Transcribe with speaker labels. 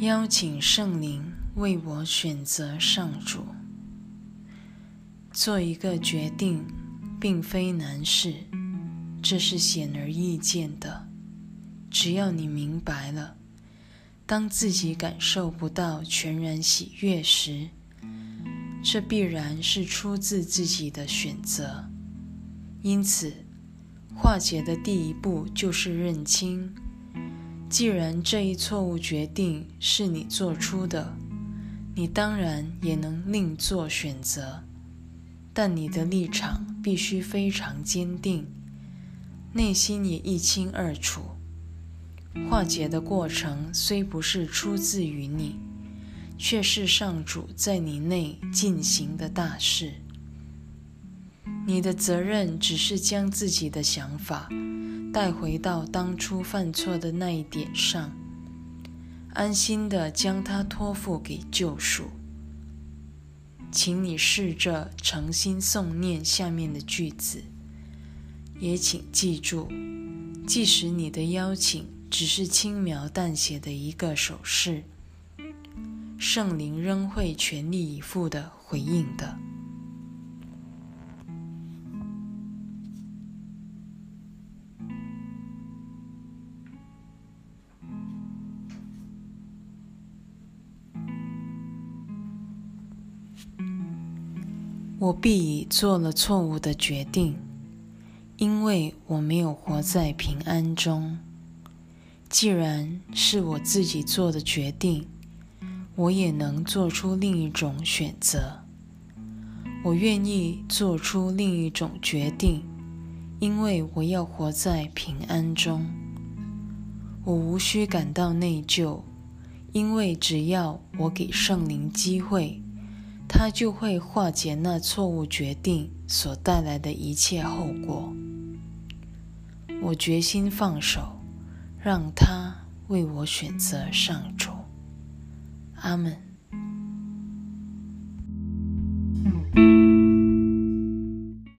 Speaker 1: 邀请圣灵为我选择上主。做一个决定，并非难事，这是显而易见的。只要你明白了，当自己感受不到全然喜悦时，这必然是出自自己的选择。因此，化解的第一步就是认清：既然这一错误决定是你做出的，你当然也能另做选择。但你的立场必须非常坚定，内心也一清二楚。化解的过程虽不是出自于你，却是上主在你内进行的大事。你的责任只是将自己的想法带回到当初犯错的那一点上，安心的将它托付给救赎。请你试着诚心诵念下面的句子，也请记住，即使你的邀请只是轻描淡写的一个手势，圣灵仍会全力以赴的回应的。我必已做了错误的决定，因为我没有活在平安中。既然是我自己做的决定，我也能做出另一种选择。我愿意做出另一种决定，因为我要活在平安中。我无需感到内疚，因为只要我给圣灵机会。他就会化解那错误决定所带来的一切后果。我决心放手，让他为我选择上主。阿门。